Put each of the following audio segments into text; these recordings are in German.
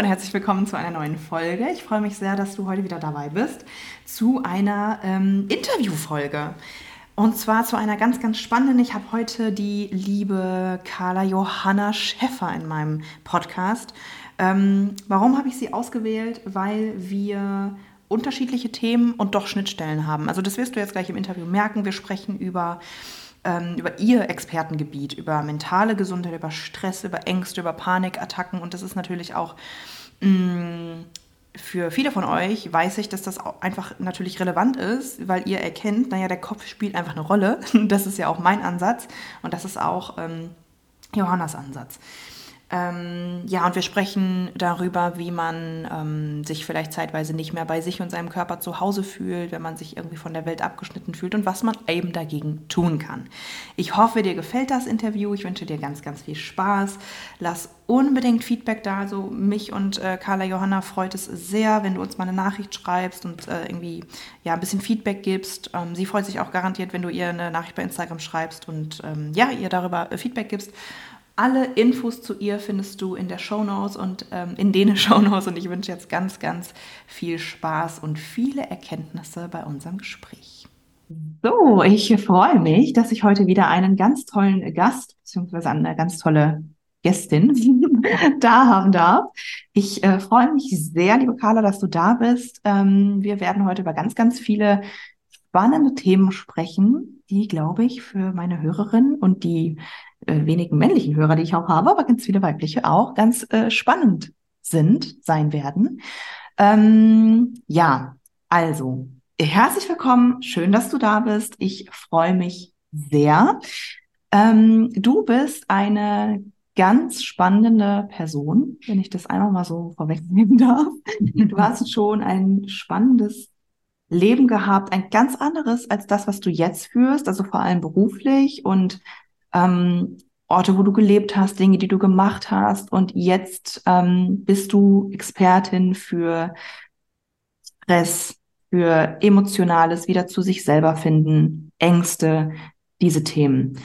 Und herzlich willkommen zu einer neuen Folge. Ich freue mich sehr, dass du heute wieder dabei bist zu einer ähm, Interviewfolge. Und zwar zu einer ganz, ganz spannenden. Ich habe heute die liebe Carla Johanna Schäffer in meinem Podcast. Ähm, warum habe ich sie ausgewählt? Weil wir unterschiedliche Themen und doch Schnittstellen haben. Also das wirst du jetzt gleich im Interview merken. Wir sprechen über ähm, über ihr Expertengebiet, über mentale Gesundheit, über Stress, über Ängste, über Panikattacken. Und das ist natürlich auch für viele von euch, weiß ich, dass das einfach natürlich relevant ist, weil ihr erkennt, naja, der Kopf spielt einfach eine Rolle. Das ist ja auch mein Ansatz und das ist auch ähm, Johannas Ansatz. Ähm, ja, und wir sprechen darüber, wie man ähm, sich vielleicht zeitweise nicht mehr bei sich und seinem Körper zu Hause fühlt, wenn man sich irgendwie von der Welt abgeschnitten fühlt und was man eben dagegen tun kann. Ich hoffe, dir gefällt das Interview. Ich wünsche dir ganz, ganz viel Spaß. Lass unbedingt Feedback da. Also mich und äh, Carla Johanna freut es sehr, wenn du uns mal eine Nachricht schreibst und äh, irgendwie ja ein bisschen Feedback gibst. Ähm, sie freut sich auch garantiert, wenn du ihr eine Nachricht bei Instagram schreibst und ähm, ja, ihr darüber äh, Feedback gibst. Alle Infos zu ihr findest du in der Show Notes und ähm, in den Show Notes und ich wünsche jetzt ganz, ganz viel Spaß und viele Erkenntnisse bei unserem Gespräch. So, ich freue mich, dass ich heute wieder einen ganz tollen Gast bzw. eine ganz tolle Gästin da haben darf. Ich äh, freue mich sehr, liebe Carla, dass du da bist. Ähm, wir werden heute über ganz, ganz viele spannende Themen sprechen, die, glaube ich, für meine Hörerinnen und die äh, wenigen männlichen Hörer, die ich auch habe, aber ganz viele weibliche auch, ganz äh, spannend sind, sein werden. Ähm, ja, also, herzlich willkommen. Schön, dass du da bist. Ich freue mich sehr. Ähm, du bist eine ganz spannende Person, wenn ich das einmal mal so vorwegnehmen darf. Du hast schon ein spannendes Leben gehabt, ein ganz anderes als das, was du jetzt führst, also vor allem beruflich und ähm, Orte, wo du gelebt hast, Dinge, die du gemacht hast. Und jetzt ähm, bist du Expertin für Stress, für emotionales wieder zu sich selber finden, Ängste, diese Themen.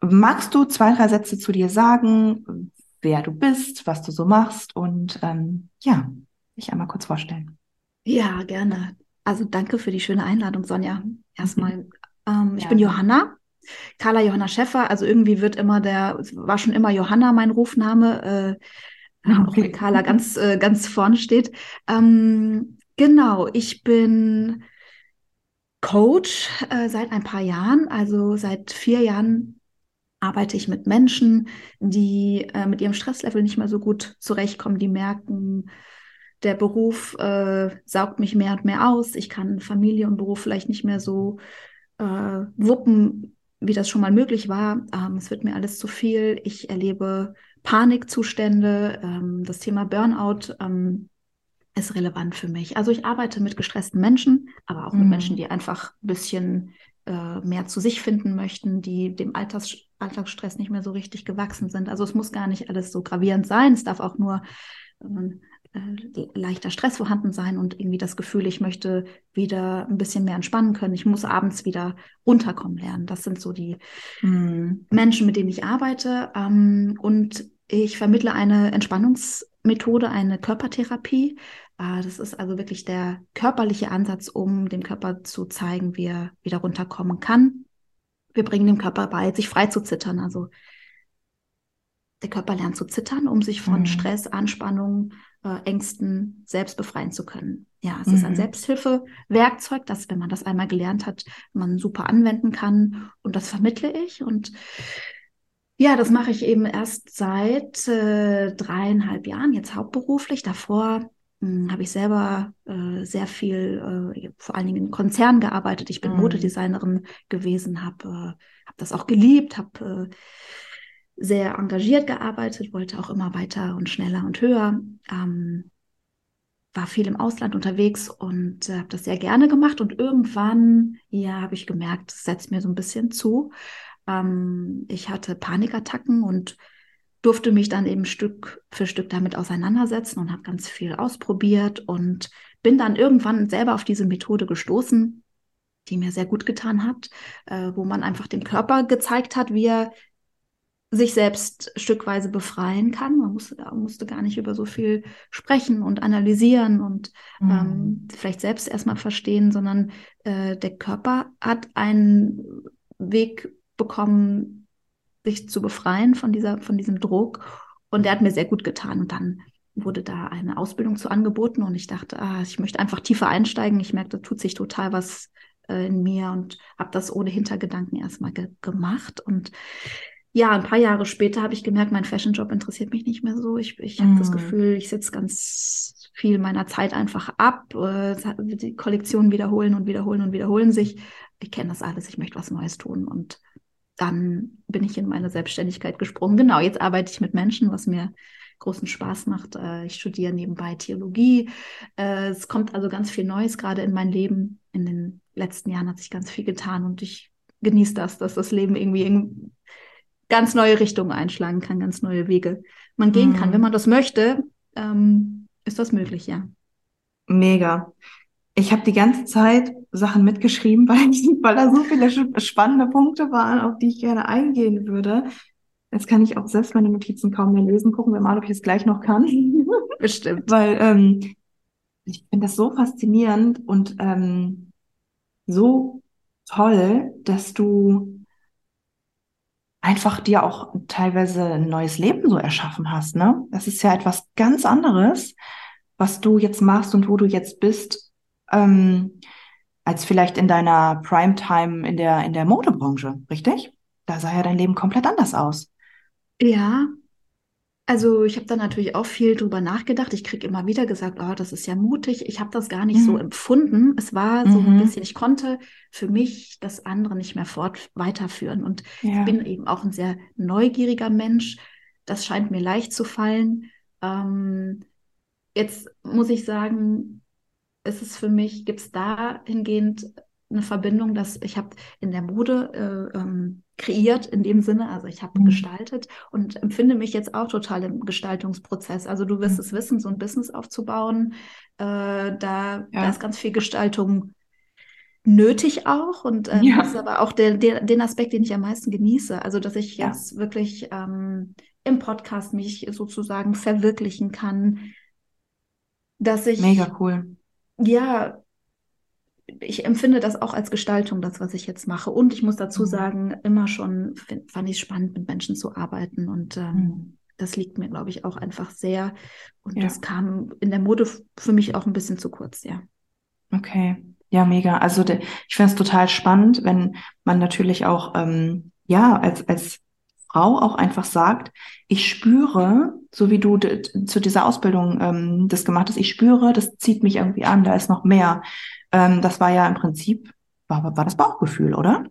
Magst du zwei, drei Sätze zu dir sagen, wer du bist, was du so machst und ähm, ja, dich einmal kurz vorstellen. Ja, gerne. Also danke für die schöne Einladung, Sonja. Erstmal, ähm, ich ja. bin Johanna, Carla Johanna Schäffer, also irgendwie wird immer der, war schon immer Johanna mein Rufname, äh, okay. auch wenn Carla ganz, äh, ganz vorne steht. Ähm, genau, ich bin Coach äh, seit ein paar Jahren, also seit vier Jahren arbeite ich mit Menschen, die äh, mit ihrem Stresslevel nicht mehr so gut zurechtkommen, die merken, der Beruf äh, saugt mich mehr und mehr aus, ich kann Familie und Beruf vielleicht nicht mehr so äh, wuppen, wie das schon mal möglich war. Ähm, es wird mir alles zu viel. Ich erlebe Panikzustände. Ähm, das Thema Burnout ähm, ist relevant für mich. Also ich arbeite mit gestressten Menschen, aber auch mhm. mit Menschen, die einfach ein bisschen äh, mehr zu sich finden möchten, die dem Alltags Alltagsstress nicht mehr so richtig gewachsen sind. Also es muss gar nicht alles so gravierend sein. Es darf auch nur äh, leichter Stress vorhanden sein und irgendwie das Gefühl, ich möchte wieder ein bisschen mehr entspannen können. Ich muss abends wieder runterkommen lernen. Das sind so die mhm. Menschen, mit denen ich arbeite. Ähm, und ich vermittle eine Entspannungsmethode, eine Körpertherapie. Äh, das ist also wirklich der körperliche Ansatz, um dem Körper zu zeigen, wie er wieder runterkommen kann. Wir bringen dem Körper bei, sich frei zu zittern. Also der Körper lernt zu zittern, um sich von mhm. Stress, Anspannung, äh, Ängsten selbst befreien zu können. Ja, es mhm. ist ein mhm. Selbsthilfewerkzeug, das, wenn man das einmal gelernt hat, man super anwenden kann. Und das vermittle ich. Und ja, das mache ich eben erst seit äh, dreieinhalb Jahren, jetzt hauptberuflich. Davor hm, habe ich selber äh, sehr viel, äh, vor allen Dingen in Konzernen gearbeitet. Ich bin mhm. Modedesignerin gewesen, habe äh, hab das auch geliebt, habe äh, sehr engagiert gearbeitet, wollte auch immer weiter und schneller und höher. Ähm, war viel im Ausland unterwegs und äh, habe das sehr gerne gemacht. Und irgendwann, ja, habe ich gemerkt, es setzt mir so ein bisschen zu. Ähm, ich hatte Panikattacken und durfte mich dann eben Stück für Stück damit auseinandersetzen und habe ganz viel ausprobiert und bin dann irgendwann selber auf diese Methode gestoßen, die mir sehr gut getan hat, äh, wo man einfach dem Körper gezeigt hat, wie er sich selbst stückweise befreien kann. Man musste, musste gar nicht über so viel sprechen und analysieren und mhm. ähm, vielleicht selbst erstmal verstehen, sondern äh, der Körper hat einen Weg bekommen, sich zu befreien von dieser, von diesem Druck. Und der hat mir sehr gut getan. Und dann wurde da eine Ausbildung zu angeboten und ich dachte, ah, ich möchte einfach tiefer einsteigen. Ich merke, da tut sich total was äh, in mir und habe das ohne Hintergedanken erstmal ge gemacht. Und ja, ein paar Jahre später habe ich gemerkt, mein Fashion-Job interessiert mich nicht mehr so. Ich, ich habe das mhm. Gefühl, ich sitze ganz viel meiner Zeit einfach ab. Äh, die Kollektionen wiederholen und wiederholen und wiederholen sich. Ich kenne das alles, ich möchte was Neues tun. Und dann bin ich in meine Selbstständigkeit gesprungen. Genau, jetzt arbeite ich mit Menschen, was mir großen Spaß macht. Äh, ich studiere nebenbei Theologie. Äh, es kommt also ganz viel Neues gerade in mein Leben. In den letzten Jahren hat sich ganz viel getan und ich genieße das, dass das Leben irgendwie ganz neue Richtungen einschlagen kann, ganz neue Wege man gehen mhm. kann. Wenn man das möchte, ähm, ist das möglich, ja. Mega. Ich habe die ganze Zeit Sachen mitgeschrieben, weil, ich, weil da so viele spannende Punkte waren, auf die ich gerne eingehen würde. Jetzt kann ich auch selbst meine Notizen kaum mehr lesen. Gucken wir mal, ob ich es gleich noch kann. Bestimmt. weil ähm, ich finde das so faszinierend und ähm, so toll, dass du einfach dir auch teilweise ein neues Leben so erschaffen hast. Ne? Das ist ja etwas ganz anderes, was du jetzt machst und wo du jetzt bist ähm, als vielleicht in deiner Primetime in der, in der Modebranche, richtig? Da sah ja dein Leben komplett anders aus. Ja, also ich habe da natürlich auch viel drüber nachgedacht. Ich kriege immer wieder gesagt, oh, das ist ja mutig. Ich habe das gar nicht mhm. so empfunden. Es war so mhm. ein bisschen, ich konnte für mich das andere nicht mehr fort weiterführen. Und ja. ich bin eben auch ein sehr neugieriger Mensch. Das scheint mir leicht zu fallen. Ähm, jetzt muss ich sagen, ist es für mich, gibt es dahingehend eine Verbindung, dass ich habe in der Mode äh, ähm, kreiert in dem Sinne, also ich habe mhm. gestaltet und empfinde mich jetzt auch total im Gestaltungsprozess. Also du wirst mhm. es wissen, so ein Business aufzubauen, äh, da, ja. da ist ganz viel Gestaltung nötig auch und äh, ja. das ist aber auch der, der, den Aspekt, den ich am meisten genieße. Also dass ich ja. jetzt wirklich ähm, im Podcast mich sozusagen verwirklichen kann, dass ich mega cool ja, ich empfinde das auch als Gestaltung, das, was ich jetzt mache. Und ich muss dazu mhm. sagen, immer schon fand ich es spannend, mit Menschen zu arbeiten. Und ähm, mhm. das liegt mir, glaube ich, auch einfach sehr. Und ja. das kam in der Mode für mich auch ein bisschen zu kurz, ja. Okay. Ja, mega. Also de, ich finde es total spannend, wenn man natürlich auch ähm, ja als als Frau auch einfach sagt, ich spüre, so wie du zu dieser Ausbildung ähm, das gemacht hast, ich spüre, das zieht mich irgendwie an, da ist noch mehr. Ähm, das war ja im Prinzip, war, war das Bauchgefühl, oder?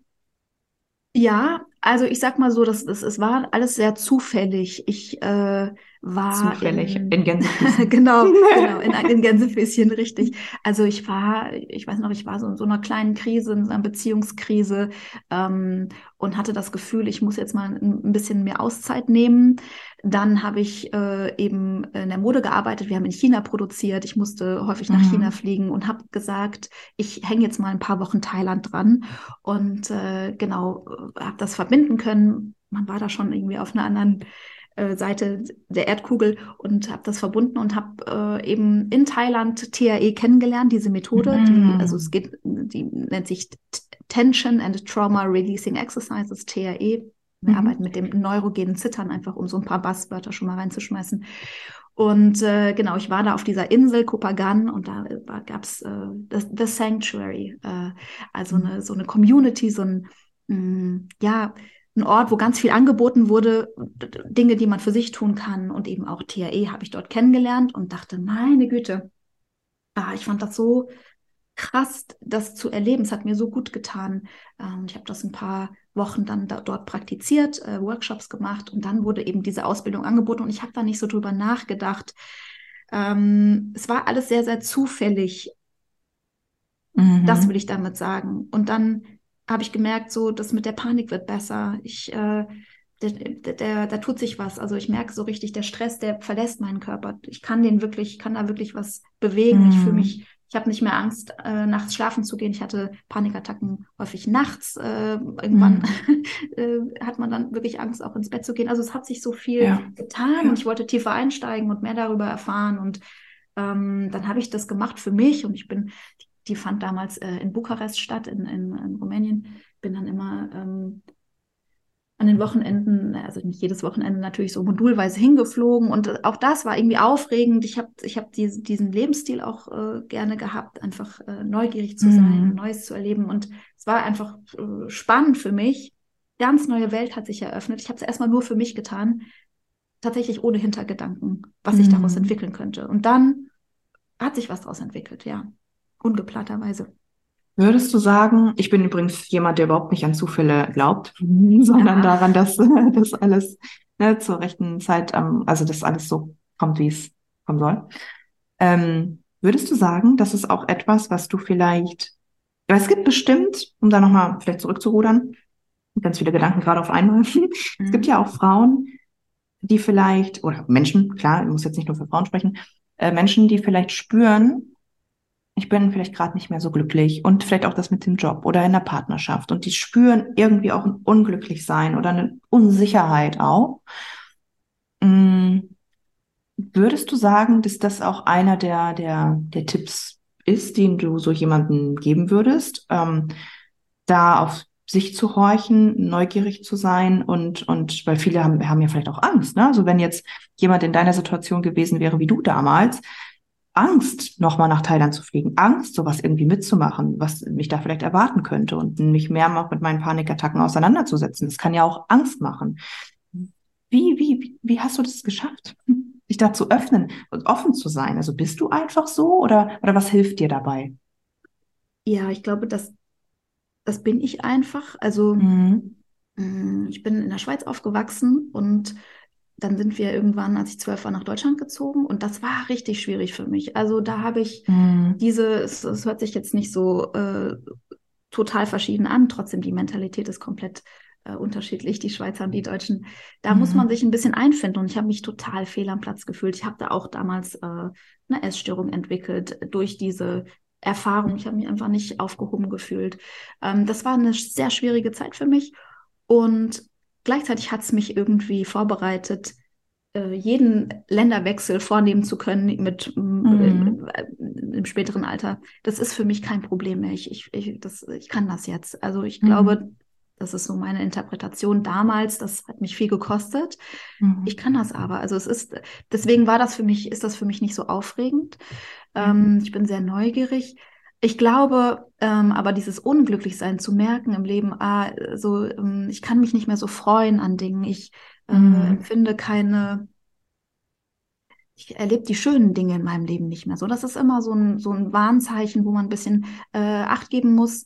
Ja, also ich sag mal so, das, das, es war alles sehr zufällig. Ich äh, war zufällig in, in Gänsefüßchen. genau, genau, in, in Gänsefüßchen, richtig. Also ich war, ich weiß noch, ich war so in so einer kleinen Krise, in so einer Beziehungskrise ähm, und hatte das Gefühl, ich muss jetzt mal ein bisschen mehr Auszeit nehmen. Dann habe ich äh, eben in der Mode gearbeitet. Wir haben in China produziert. Ich musste häufig nach mhm. China fliegen und habe gesagt, ich hänge jetzt mal ein paar Wochen Thailand dran und äh, genau habe das verbinden können. Man war da schon irgendwie auf einer anderen äh, Seite der Erdkugel und habe das verbunden und habe äh, eben in Thailand TAE kennengelernt, diese Methode, mhm. die, also es geht, die nennt sich Tension and Trauma Releasing Exercises, TAE. Wir mhm. arbeiten mit dem neurogenen Zittern, einfach um so ein paar Basswörter schon mal reinzuschmeißen. Und äh, genau, ich war da auf dieser Insel Kopagan und da gab es äh, the, the, Sanctuary, äh, also mhm. eine, so eine Community, so ein, mh, mm, ja, ein Ort, wo ganz viel angeboten wurde, Dinge, die man für sich tun kann. Und eben auch TAE habe ich dort kennengelernt und dachte, meine Güte, ah, ich fand das so krass, das zu erleben. Es hat mir so gut getan. Ähm, ich habe das ein paar Wochen dann da, dort praktiziert, äh, Workshops gemacht und dann wurde eben diese Ausbildung angeboten und ich habe da nicht so drüber nachgedacht. Ähm, es war alles sehr, sehr zufällig. Mhm. Das will ich damit sagen. Und dann habe ich gemerkt, so, das mit der Panik wird besser. Ich, äh, da tut sich was. Also ich merke so richtig, der Stress, der verlässt meinen Körper. Ich kann den wirklich, ich kann da wirklich was bewegen. Mhm. Ich fühle mich ich habe nicht mehr Angst, äh, nachts schlafen zu gehen. Ich hatte Panikattacken häufig nachts. Äh, irgendwann mhm. äh, hat man dann wirklich Angst, auch ins Bett zu gehen. Also es hat sich so viel ja. getan ja. und ich wollte tiefer einsteigen und mehr darüber erfahren. Und ähm, dann habe ich das gemacht für mich und ich bin, die, die fand damals äh, in Bukarest statt, in, in, in Rumänien. Bin dann immer ähm, an den Wochenenden, also nicht jedes Wochenende natürlich so modulweise hingeflogen und auch das war irgendwie aufregend. Ich habe ich hab die, diesen Lebensstil auch äh, gerne gehabt, einfach äh, neugierig zu sein, mhm. Neues zu erleben und es war einfach äh, spannend für mich. Ganz neue Welt hat sich eröffnet. Ich habe es erstmal nur für mich getan, tatsächlich ohne Hintergedanken, was sich daraus mhm. entwickeln könnte. Und dann hat sich was daraus entwickelt, ja, ungeplanterweise. Würdest du sagen, ich bin übrigens jemand, der überhaupt nicht an Zufälle glaubt, sondern ja. daran, dass das alles ne, zur rechten Zeit, ähm, also dass alles so kommt, wie es kommen soll. Ähm, würdest du sagen, das ist auch etwas, was du vielleicht, weil es gibt bestimmt, um da nochmal vielleicht zurückzurudern, ganz viele Gedanken gerade auf einmal, mhm. es gibt ja auch Frauen, die vielleicht, oder Menschen, klar, ich muss jetzt nicht nur für Frauen sprechen, äh, Menschen, die vielleicht spüren, ich bin vielleicht gerade nicht mehr so glücklich und vielleicht auch das mit dem Job oder in der Partnerschaft und die spüren irgendwie auch ein Unglücklichsein oder eine Unsicherheit auch. Mhm. Würdest du sagen, dass das auch einer der, der, der Tipps ist, den du so jemandem geben würdest, ähm, da auf sich zu horchen, neugierig zu sein und, und weil viele haben, haben ja vielleicht auch Angst, ne? Also wenn jetzt jemand in deiner Situation gewesen wäre wie du damals, Angst, nochmal nach Thailand zu fliegen, Angst, sowas irgendwie mitzumachen, was mich da vielleicht erwarten könnte und mich mehr noch mit meinen Panikattacken auseinanderzusetzen. Das kann ja auch Angst machen. Wie, wie, wie hast du das geschafft, dich da zu öffnen und offen zu sein? Also bist du einfach so oder, oder was hilft dir dabei? Ja, ich glaube, das, das bin ich einfach. Also, mhm. Mm, ich bin in der Schweiz aufgewachsen und dann sind wir irgendwann, als ich zwölf war, nach Deutschland gezogen und das war richtig schwierig für mich. Also da habe ich mhm. diese, es, es, hört sich jetzt nicht so äh, total verschieden an, trotzdem die Mentalität ist komplett äh, unterschiedlich, die Schweizer und die Deutschen. Da mhm. muss man sich ein bisschen einfinden und ich habe mich total fehl am Platz gefühlt. Ich habe da auch damals äh, eine Essstörung entwickelt durch diese Erfahrung. Ich habe mich einfach nicht aufgehoben gefühlt. Ähm, das war eine sehr schwierige Zeit für mich und gleichzeitig hat es mich irgendwie vorbereitet, äh, jeden Länderwechsel vornehmen zu können mit mhm. äh, im späteren Alter. Das ist für mich kein Problem mehr. Ich, ich, ich, das, ich kann das jetzt. Also ich mhm. glaube, das ist so meine Interpretation damals. Das hat mich viel gekostet. Mhm. Ich kann das aber. Also es ist, deswegen war das für mich, ist das für mich nicht so aufregend. Ähm, ich bin sehr neugierig. Ich glaube, ähm, aber dieses Unglücklichsein zu merken im Leben, ah, so, ähm, ich kann mich nicht mehr so freuen an Dingen, ich äh, mhm. empfinde keine, ich erlebe die schönen Dinge in meinem Leben nicht mehr so. Das ist immer so ein, so ein Warnzeichen, wo man ein bisschen äh, Acht geben muss,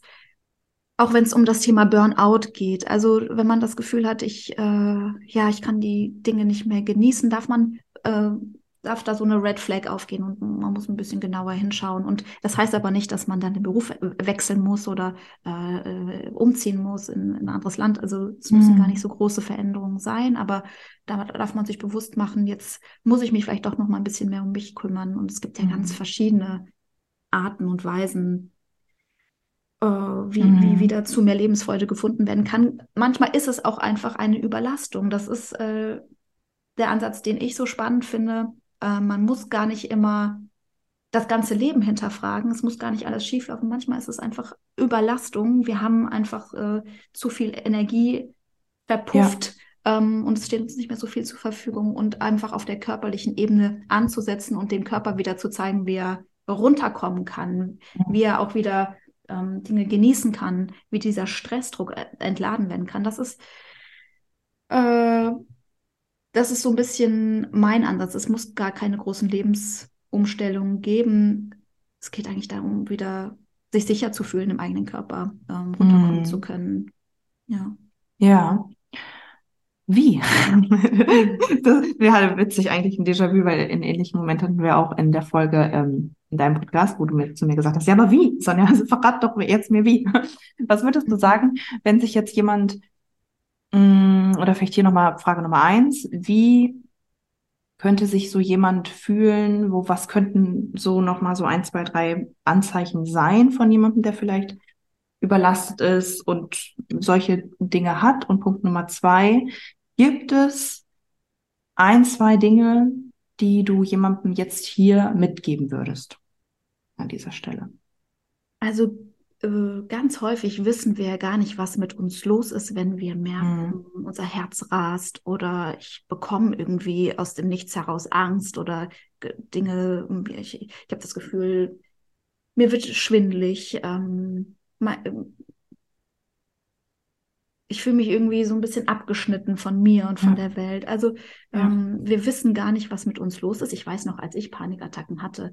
auch wenn es um das Thema Burnout geht. Also wenn man das Gefühl hat, ich, äh, ja, ich kann die Dinge nicht mehr genießen, darf man äh, darf da so eine Red Flag aufgehen und man muss ein bisschen genauer hinschauen. Und das heißt aber nicht, dass man dann den Beruf wechseln muss oder äh, umziehen muss in, in, ein anderes Land. Also es mhm. müssen gar nicht so große Veränderungen sein, aber da darf man sich bewusst machen, jetzt muss ich mich vielleicht doch noch mal ein bisschen mehr um mich kümmern. Und es gibt ja mhm. ganz verschiedene Arten und Weisen, äh, wie, mhm. wie wieder zu mehr Lebensfreude gefunden werden kann. Manchmal ist es auch einfach eine Überlastung. Das ist äh, der Ansatz, den ich so spannend finde, äh, man muss gar nicht immer das ganze Leben hinterfragen. Es muss gar nicht alles schieflaufen. Manchmal ist es einfach Überlastung. Wir haben einfach äh, zu viel Energie verpufft. Ja. Ähm, und es steht uns nicht mehr so viel zur Verfügung und einfach auf der körperlichen Ebene anzusetzen und dem Körper wieder zu zeigen, wie er runterkommen kann, ja. wie er auch wieder ähm, Dinge genießen kann, wie dieser Stressdruck äh, entladen werden kann. Das ist äh, das ist so ein bisschen mein Ansatz. Es muss gar keine großen Lebensumstellungen geben. Es geht eigentlich darum, wieder sich sicher zu fühlen im eigenen Körper, ähm, runterkommen mm. zu können. Ja. Ja. Wie? das wäre witzig eigentlich ein Déjà-vu, weil in ähnlichen Momenten hatten wir auch in der Folge ähm, in deinem Podcast, wo du mir zu mir gesagt hast, ja, aber wie? Sonja, also verrat doch jetzt mir wie. Was würdest du sagen, wenn sich jetzt jemand, oder vielleicht hier nochmal Frage Nummer eins, wie könnte sich so jemand fühlen, wo was könnten so nochmal so ein, zwei, drei Anzeichen sein von jemandem, der vielleicht überlastet ist und solche Dinge hat? Und Punkt Nummer zwei, gibt es ein, zwei Dinge, die du jemandem jetzt hier mitgeben würdest an dieser Stelle? Also ganz häufig wissen wir gar nicht, was mit uns los ist, wenn wir merken, mhm. unser Herz rast oder ich bekomme irgendwie aus dem Nichts heraus Angst oder Dinge, ich, ich habe das Gefühl, mir wird schwindlig. Ähm, ich fühle mich irgendwie so ein bisschen abgeschnitten von mir und von ja. der Welt. Also ja. ähm, wir wissen gar nicht, was mit uns los ist. Ich weiß noch, als ich Panikattacken hatte, äh,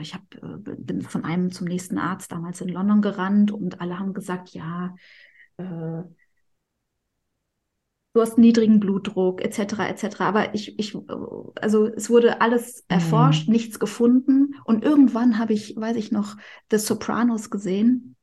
ich hab, äh, bin von einem zum nächsten Arzt damals in London gerannt und alle haben gesagt, ja, äh, du hast niedrigen Blutdruck etc. etc. Aber ich, ich, also es wurde alles mhm. erforscht, mhm. nichts gefunden. Und irgendwann habe ich, weiß ich noch, The Sopranos gesehen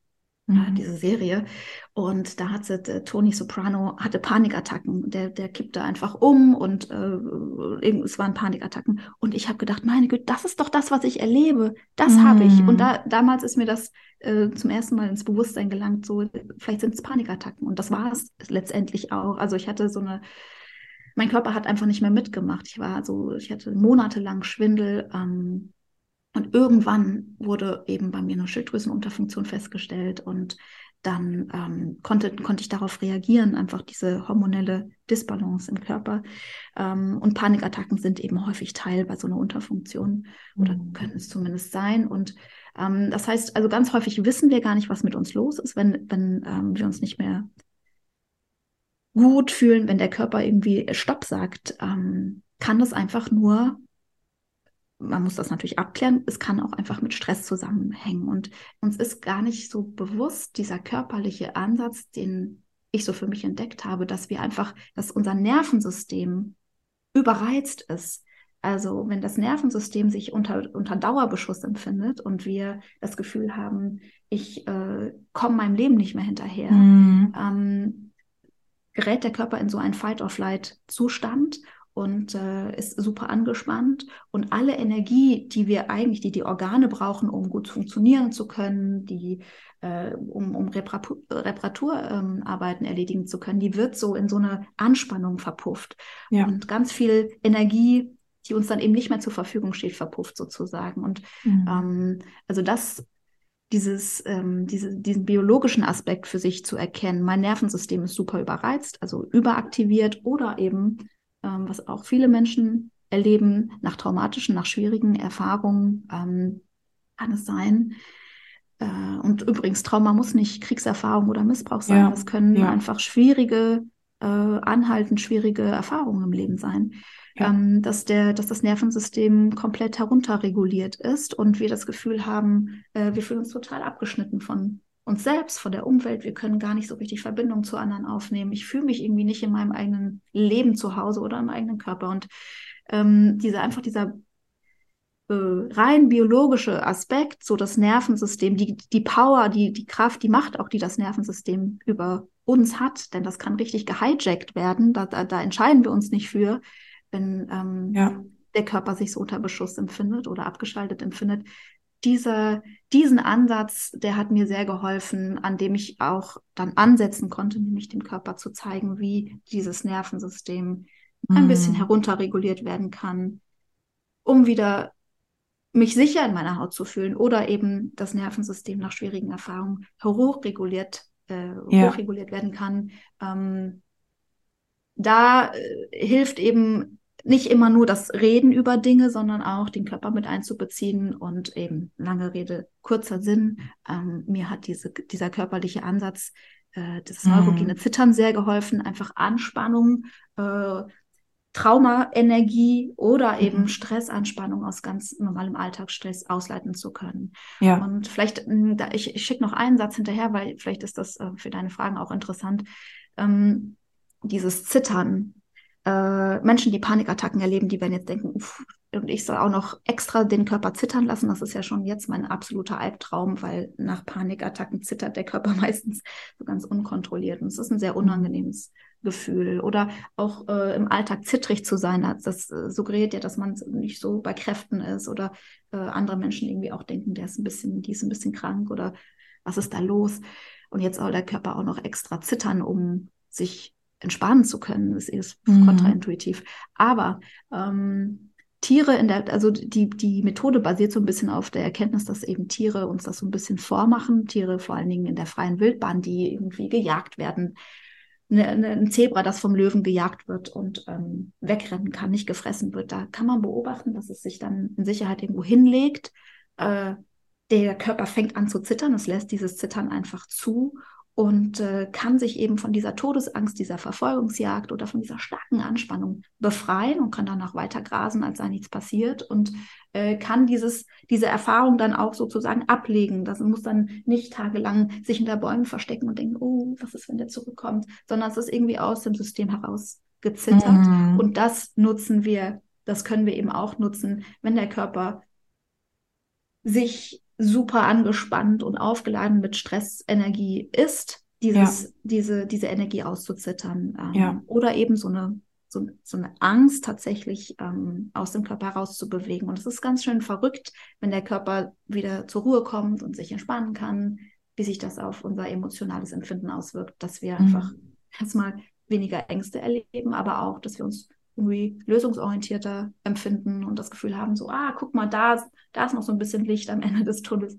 mhm. diese Serie. Und da hatte äh, Tony Soprano hatte Panikattacken. Der, der kippte einfach um und äh, es waren Panikattacken. Und ich habe gedacht, meine Güte, das ist doch das, was ich erlebe. Das mhm. habe ich. Und da, damals ist mir das äh, zum ersten Mal ins Bewusstsein gelangt, so vielleicht sind es Panikattacken. Und das war es letztendlich auch. Also ich hatte so eine mein Körper hat einfach nicht mehr mitgemacht. Ich war so, ich hatte monatelang Schwindel. Ähm, und irgendwann wurde eben bei mir eine Schilddrüsenunterfunktion festgestellt und dann ähm, konnte, konnte ich darauf reagieren, einfach diese hormonelle Disbalance im Körper. Ähm, und Panikattacken sind eben häufig Teil bei so einer Unterfunktion oder mhm. können es zumindest sein. Und ähm, das heißt, also ganz häufig wissen wir gar nicht, was mit uns los ist, wenn, wenn ähm, wir uns nicht mehr gut fühlen, wenn der Körper irgendwie Stopp sagt, ähm, kann das einfach nur man muss das natürlich abklären, es kann auch einfach mit Stress zusammenhängen. Und uns ist gar nicht so bewusst dieser körperliche Ansatz, den ich so für mich entdeckt habe, dass wir einfach, dass unser Nervensystem überreizt ist. Also wenn das Nervensystem sich unter, unter Dauerbeschuss empfindet und wir das Gefühl haben, ich äh, komme meinem Leben nicht mehr hinterher, mhm. ähm, gerät der Körper in so einen Fight-or-Flight-Zustand und äh, ist super angespannt und alle Energie, die wir eigentlich, die die Organe brauchen, um gut funktionieren zu können, die äh, um, um Reparatur, Reparaturarbeiten ähm, erledigen zu können, die wird so in so eine Anspannung verpufft ja. und ganz viel Energie, die uns dann eben nicht mehr zur Verfügung steht, verpufft sozusagen. Und mhm. ähm, also das dieses, ähm, diese, diesen biologischen Aspekt für sich zu erkennen. Mein Nervensystem ist super überreizt, also überaktiviert oder eben ähm, was auch viele Menschen erleben, nach traumatischen, nach schwierigen Erfahrungen ähm, kann es sein. Äh, und übrigens, Trauma muss nicht Kriegserfahrung oder Missbrauch sein. Ja, das können ja. einfach schwierige, äh, anhaltend schwierige Erfahrungen im Leben sein. Ja. Ähm, dass, der, dass das Nervensystem komplett herunterreguliert ist und wir das Gefühl haben, äh, wir fühlen uns total abgeschnitten von uns selbst, von der Umwelt. Wir können gar nicht so richtig Verbindung zu anderen aufnehmen. Ich fühle mich irgendwie nicht in meinem eigenen Leben zu Hause oder im eigenen Körper. Und ähm, diese einfach dieser äh, rein biologische Aspekt, so das Nervensystem, die, die Power, die, die Kraft, die Macht auch, die das Nervensystem über uns hat, denn das kann richtig gehijackt werden. Da, da, da entscheiden wir uns nicht für, wenn ähm, ja. der Körper sich so unter Beschuss empfindet oder abgeschaltet empfindet dieser, diesen Ansatz, der hat mir sehr geholfen, an dem ich auch dann ansetzen konnte, nämlich dem Körper zu zeigen, wie dieses Nervensystem mm. ein bisschen herunterreguliert werden kann, um wieder mich sicher in meiner Haut zu fühlen oder eben das Nervensystem nach schwierigen Erfahrungen hochreguliert, äh, ja. hochreguliert werden kann. Ähm, da äh, hilft eben nicht immer nur das Reden über Dinge, sondern auch den Körper mit einzubeziehen und eben lange Rede, kurzer Sinn. Ähm, mir hat diese, dieser körperliche Ansatz, äh, das neurogene mhm. Zittern sehr geholfen, einfach Anspannung, äh, Traumaenergie oder eben mhm. Stressanspannung aus ganz normalem Alltagsstress ausleiten zu können. Ja. Und vielleicht, hm, da, ich, ich schicke noch einen Satz hinterher, weil vielleicht ist das äh, für deine Fragen auch interessant. ähm, dieses Zittern. Äh, Menschen, die Panikattacken erleben, die werden jetzt denken, uff, und ich soll auch noch extra den Körper zittern lassen. Das ist ja schon jetzt mein absoluter Albtraum, weil nach Panikattacken zittert der Körper meistens so ganz unkontrolliert. Und es ist ein sehr unangenehmes Gefühl. Oder auch äh, im Alltag zittrig zu sein. Das äh, suggeriert ja, dass man nicht so bei Kräften ist oder äh, andere Menschen irgendwie auch denken, der ist ein bisschen, die ist ein bisschen krank oder was ist da los? Und jetzt soll der Körper auch noch extra zittern, um sich entspannen zu können. Das ist mhm. kontraintuitiv. Aber ähm, Tiere in der, also die, die Methode basiert so ein bisschen auf der Erkenntnis, dass eben Tiere uns das so ein bisschen vormachen. Tiere vor allen Dingen in der freien Wildbahn, die irgendwie gejagt werden. Eine, eine, ein Zebra, das vom Löwen gejagt wird und ähm, wegrennen kann, nicht gefressen wird. Da kann man beobachten, dass es sich dann in Sicherheit irgendwo hinlegt. Äh, der Körper fängt an zu zittern, es lässt dieses Zittern einfach zu und äh, kann sich eben von dieser Todesangst, dieser Verfolgungsjagd oder von dieser starken Anspannung befreien und kann danach weiter grasen, als sei nichts passiert und äh, kann dieses, diese Erfahrung dann auch sozusagen ablegen. Das muss dann nicht tagelang sich hinter Bäumen verstecken und denken, oh, was ist, wenn der zurückkommt, sondern es ist irgendwie aus dem System heraus gezittert. Mhm. Und das nutzen wir, das können wir eben auch nutzen, wenn der Körper sich super angespannt und aufgeladen mit Stressenergie ist, dieses, ja. diese, diese Energie auszuzittern. Ähm, ja. Oder eben so eine, so, so eine Angst tatsächlich ähm, aus dem Körper rauszubewegen. Und es ist ganz schön verrückt, wenn der Körper wieder zur Ruhe kommt und sich entspannen kann, wie sich das auf unser emotionales Empfinden auswirkt, dass wir mhm. einfach erstmal weniger Ängste erleben, aber auch, dass wir uns irgendwie lösungsorientierter empfinden und das Gefühl haben, so, ah, guck mal, da, da ist noch so ein bisschen Licht am Ende des Tunnels.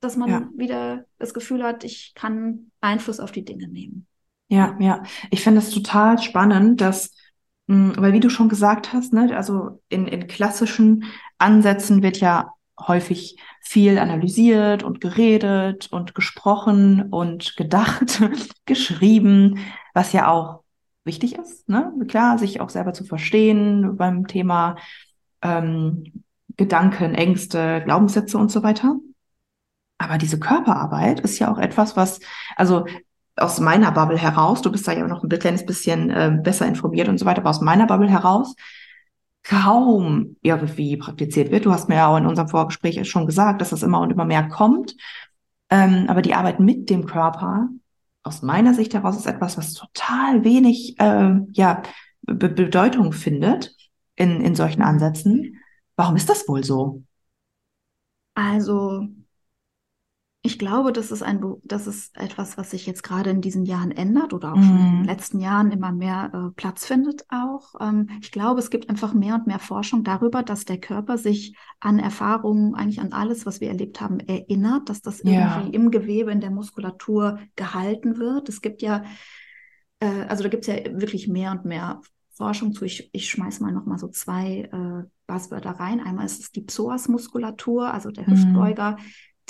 Dass man ja. wieder das Gefühl hat, ich kann Einfluss auf die Dinge nehmen. Ja, ja. Ich finde es total spannend, dass, mh, hm, weil wie du schon gesagt hast, ne, also in, in klassischen Ansätzen wird ja häufig viel analysiert und geredet und gesprochen und gedacht, geschrieben, was ja auch wichtig ist. Ne? Klar, sich auch selber zu verstehen beim Thema ähm, Gedanken, Ängste, Glaubenssätze und so weiter. Aber diese Körperarbeit ist ja auch etwas, was, also aus meiner Bubble heraus, du bist da ja noch ein kleines bisschen äh, besser informiert und so weiter, aber aus meiner Bubble heraus kaum irgendwie praktiziert wird. Du hast mir ja auch in unserem Vorgespräch schon gesagt, dass das immer und immer mehr kommt. Ähm, aber die Arbeit mit dem Körper aus meiner Sicht heraus ist etwas, was total wenig äh, ja, Be Bedeutung findet in, in solchen Ansätzen. Warum ist das wohl so? Also ich glaube, das ist ein, das ist etwas, was sich jetzt gerade in diesen Jahren ändert oder auch mm. schon in den mhm. letzten Jahren immer mehr äh, Platz findet auch. Ähm, ich glaube, es gibt einfach mehr und mehr Forschung darüber, dass der Körper sich an Erfahrungen, eigentlich an alles, was wir erlebt haben, erinnert, dass das ja. irgendwie im Gewebe, in der Muskulatur gehalten wird. Es gibt ja, äh, also da gibt es ja wirklich mehr und mehr Forschung zu. Ich, ich schmeiß mal noch mal so zwei äh, Buzzwörter rein. Einmal ist es die Psoas-Muskulatur, also der mhm.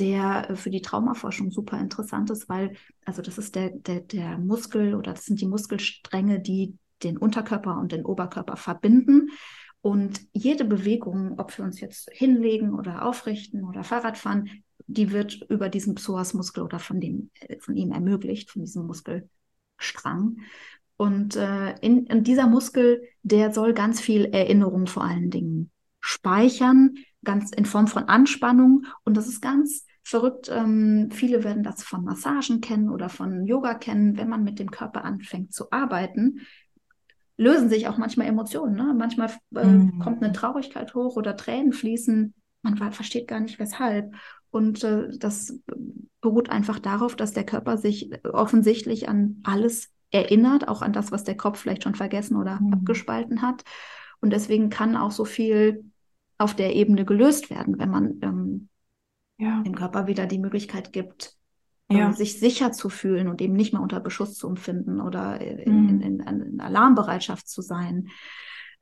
Der äh, für die Traumaforschung super interessant ist, weil, also das ist der, der, der Muskel oder das sind die Muskelstränge, die den Unterkörper und den Oberkörper verbinden. Und jede Bewegung, ob wir uns jetzt hinlegen oder aufrichten oder Fahrrad fahren, die wird über diesen Psoasmuskel oder von, dem, äh, von ihm ermöglicht, von diesem Muskelstrang. Und äh, in, in dieser Muskel, der soll ganz viel Erinnerung vor allen Dingen speichern, ganz in Form von Anspannung. Und das ist ganz verrückt. Ähm, viele werden das von Massagen kennen oder von Yoga kennen. Wenn man mit dem Körper anfängt zu arbeiten, lösen sich auch manchmal Emotionen. Ne? Manchmal äh, mhm. kommt eine Traurigkeit hoch oder Tränen fließen. Man versteht gar nicht weshalb. Und äh, das beruht einfach darauf, dass der Körper sich offensichtlich an alles erinnert, auch an das, was der Kopf vielleicht schon vergessen oder mhm. abgespalten hat. Und deswegen kann auch so viel auf der Ebene gelöst werden, wenn man ähm, ja. dem Körper wieder die Möglichkeit gibt, äh, ja. sich sicher zu fühlen und eben nicht mehr unter Beschuss zu empfinden oder in, mhm. in, in, in Alarmbereitschaft zu sein.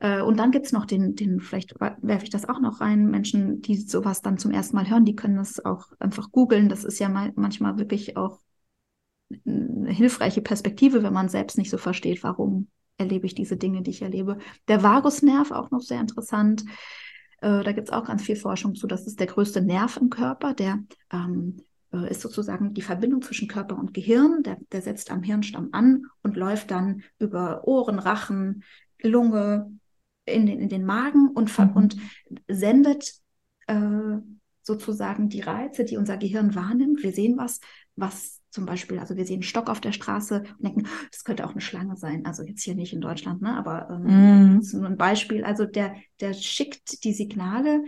Äh, und dann gibt es noch den, den, vielleicht werfe ich das auch noch rein, Menschen, die sowas dann zum ersten Mal hören, die können das auch einfach googeln. Das ist ja mal, manchmal wirklich auch eine hilfreiche Perspektive, wenn man selbst nicht so versteht, warum erlebe ich diese Dinge, die ich erlebe. Der Vagusnerv auch noch sehr interessant. Äh, da gibt es auch ganz viel Forschung zu. Das ist der größte Nerv im Körper, der ähm, äh, ist sozusagen die Verbindung zwischen Körper und Gehirn. Der, der setzt am Hirnstamm an und läuft dann über Ohren, Rachen, Lunge in den, in den Magen und, mhm. und sendet äh, sozusagen die Reize, die unser Gehirn wahrnimmt. Wir sehen was, was zum Beispiel, also wir sehen einen Stock auf der Straße und denken, das könnte auch eine Schlange sein. Also jetzt hier nicht in Deutschland, ne? aber ähm, mm. das ist nur ein Beispiel. Also der, der schickt die Signale,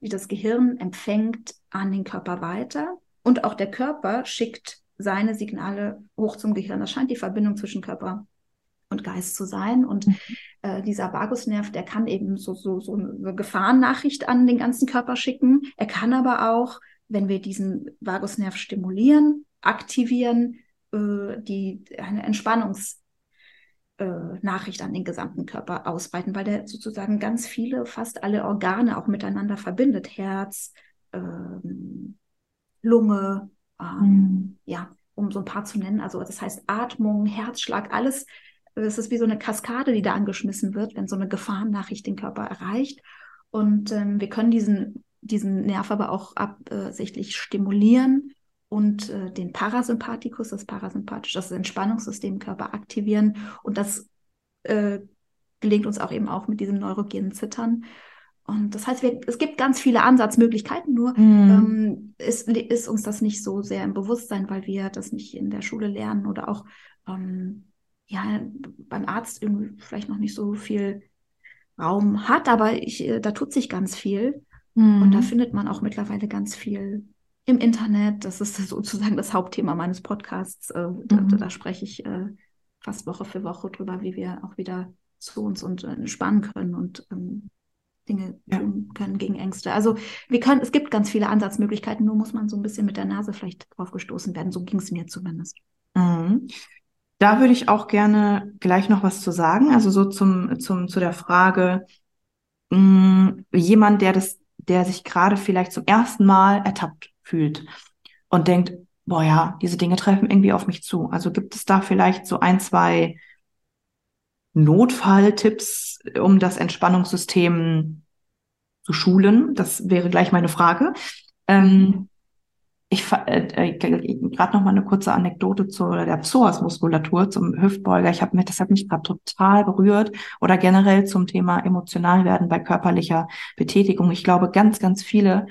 die das Gehirn empfängt, an den Körper weiter. Und auch der Körper schickt seine Signale hoch zum Gehirn. Das scheint die Verbindung zwischen Körper und Geist zu sein. Und mhm. äh, dieser Vagusnerv, der kann eben so, so, so eine Gefahrennachricht an den ganzen Körper schicken. Er kann aber auch, wenn wir diesen Vagusnerv stimulieren, aktivieren, äh, die eine Entspannungs äh, Nachricht an den gesamten Körper ausbreiten, weil der sozusagen ganz viele, fast alle Organe auch miteinander verbindet. Herz, ähm, Lunge, ähm, ja, um so ein paar zu nennen. Also das heißt Atmung, Herzschlag, alles es ist wie so eine Kaskade, die da angeschmissen wird, wenn so eine Gefahrennachricht den Körper erreicht. Und ähm, wir können diesen, diesen Nerv aber auch absichtlich stimulieren und äh, den Parasympathikus, das parasympathische, das Entspannungssystem Körper aktivieren. Und das äh, gelingt uns auch eben auch mit diesem neurogenen Zittern. Und das heißt, wir, es gibt ganz viele Ansatzmöglichkeiten, nur mm. ähm, ist, ist uns das nicht so sehr im Bewusstsein, weil wir das nicht in der Schule lernen oder auch ähm, ja, beim Arzt irgendwie vielleicht noch nicht so viel Raum hat, aber ich, äh, da tut sich ganz viel. Mhm. Und da findet man auch mittlerweile ganz viel im Internet. Das ist sozusagen das Hauptthema meines Podcasts. Äh, da, mhm. da, spreche ich äh, fast Woche für Woche drüber, wie wir auch wieder zu uns und äh, entspannen können und ähm, Dinge ja. tun können gegen Ängste. Also wir können, es gibt ganz viele Ansatzmöglichkeiten, nur muss man so ein bisschen mit der Nase vielleicht drauf gestoßen werden. So ging es mir zumindest. Mhm. Da würde ich auch gerne gleich noch was zu sagen. Also so zum, zum, zu der Frage, mh, mm, jemand, der das, der sich gerade vielleicht zum ersten Mal ertappt fühlt und denkt, boah ja, diese Dinge treffen irgendwie auf mich zu. Also gibt es da vielleicht so ein, zwei Notfalltipps, um das Entspannungssystem zu schulen? Das wäre gleich meine Frage. Ähm, ich äh, äh gerade noch mal eine kurze Anekdote zu der Psoasmuskulatur zum Hüftbeuger. Ich habe mir das hat mich gerade total berührt oder generell zum Thema emotional werden bei körperlicher Betätigung. Ich glaube, ganz ganz viele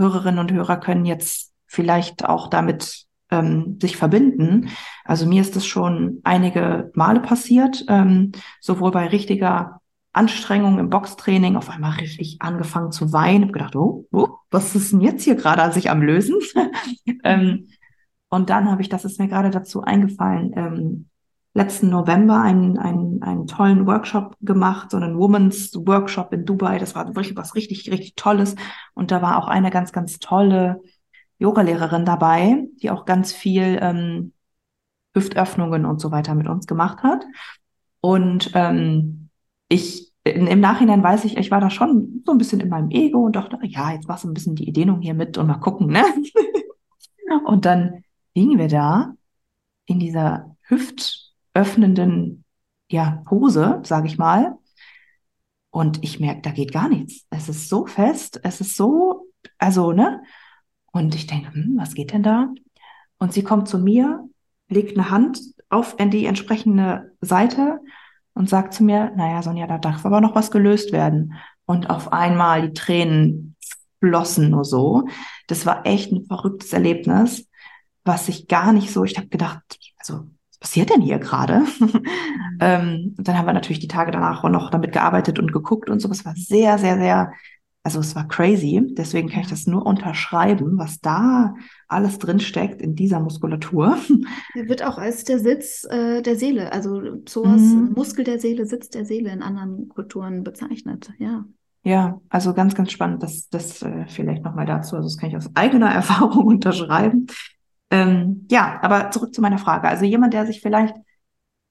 Hörerinnen und Hörer können jetzt vielleicht auch damit ähm, sich verbinden. Also mir ist das schon einige Male passiert, ähm, sowohl bei richtiger Anstrengung im Boxtraining auf einmal richtig angefangen zu weinen. Hab gedacht, oh, oh was ist denn jetzt hier gerade an sich am Lösen? ähm, und dann habe ich, das ist mir gerade dazu eingefallen, ähm, letzten November einen, einen, einen tollen Workshop gemacht, so einen Women's Workshop in Dubai. Das war wirklich was richtig, richtig Tolles. Und da war auch eine ganz, ganz tolle Yogalehrerin dabei, die auch ganz viel ähm, Hüftöffnungen und so weiter mit uns gemacht hat. Und ähm, ich im Nachhinein weiß ich, ich war da schon so ein bisschen in meinem Ego und dachte, ja, jetzt machst du ein bisschen die Dehnung hier mit und mal gucken, ne? und dann liegen wir da in dieser hüftöffnenden ja, Pose, sage ich mal. Und ich merke, da geht gar nichts. Es ist so fest, es ist so, also, ne? Und ich denke, hm, was geht denn da? Und sie kommt zu mir, legt eine Hand auf die entsprechende Seite und sagt zu mir, naja, Sonja, da darf aber noch was gelöst werden. Und auf einmal die Tränen flossen nur so. Das war echt ein verrücktes Erlebnis, was ich gar nicht so, ich habe gedacht, also passiert denn hier gerade? ähm, und dann haben wir natürlich die Tage danach auch noch damit gearbeitet und geguckt und so. Es war sehr, sehr, sehr also es war crazy, deswegen kann ich das nur unterschreiben, was da alles drin steckt in dieser Muskulatur. Er wird auch als der Sitz äh, der Seele, also Psoas, mhm. Muskel der Seele, Sitz der Seele in anderen Kulturen bezeichnet, ja. Ja, also ganz, ganz spannend, das, das äh, vielleicht nochmal dazu, also das kann ich aus eigener Erfahrung unterschreiben. Ähm, ja, aber zurück zu meiner Frage. Also jemand, der sich vielleicht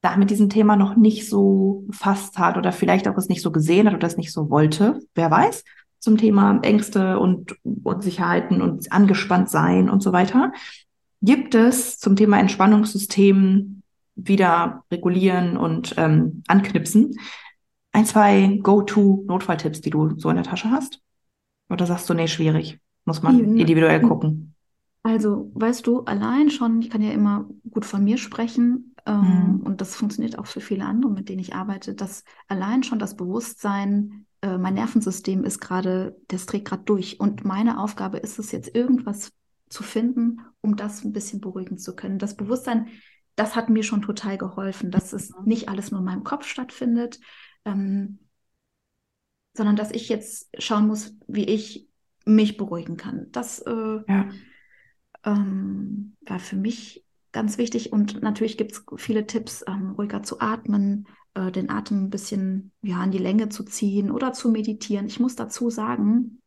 da mit diesem Thema noch nicht so befasst hat oder vielleicht auch es nicht so gesehen hat oder es nicht so wollte, wer weiß, zum Thema Ängste und Unsicherheiten und angespannt sein und so weiter. Gibt es zum Thema Entspannungssystem wieder regulieren und ähm, anknipsen ein, zwei Go-To-Notfalltipps, die du so in der Tasche hast? Oder sagst du, nee, schwierig? Muss man individuell gucken? Also, weißt du, allein schon, ich kann ja immer gut von mir sprechen, ähm, mhm. und das funktioniert auch für viele andere, mit denen ich arbeite, dass allein schon das Bewusstsein, äh, mein Nervensystem ist gerade, das trägt gerade durch. Und meine Aufgabe ist es jetzt, irgendwas zu finden, um das ein bisschen beruhigen zu können. Das Bewusstsein, das hat mir schon total geholfen, dass es mhm. nicht alles nur in meinem Kopf stattfindet, ähm, sondern dass ich jetzt schauen muss, wie ich mich beruhigen kann. Das äh, ja. Ähm, war für mich ganz wichtig. Und natürlich gibt es viele Tipps, ähm, ruhiger zu atmen, äh, den Atem ein bisschen ja, in die Länge zu ziehen oder zu meditieren. Ich muss dazu sagen,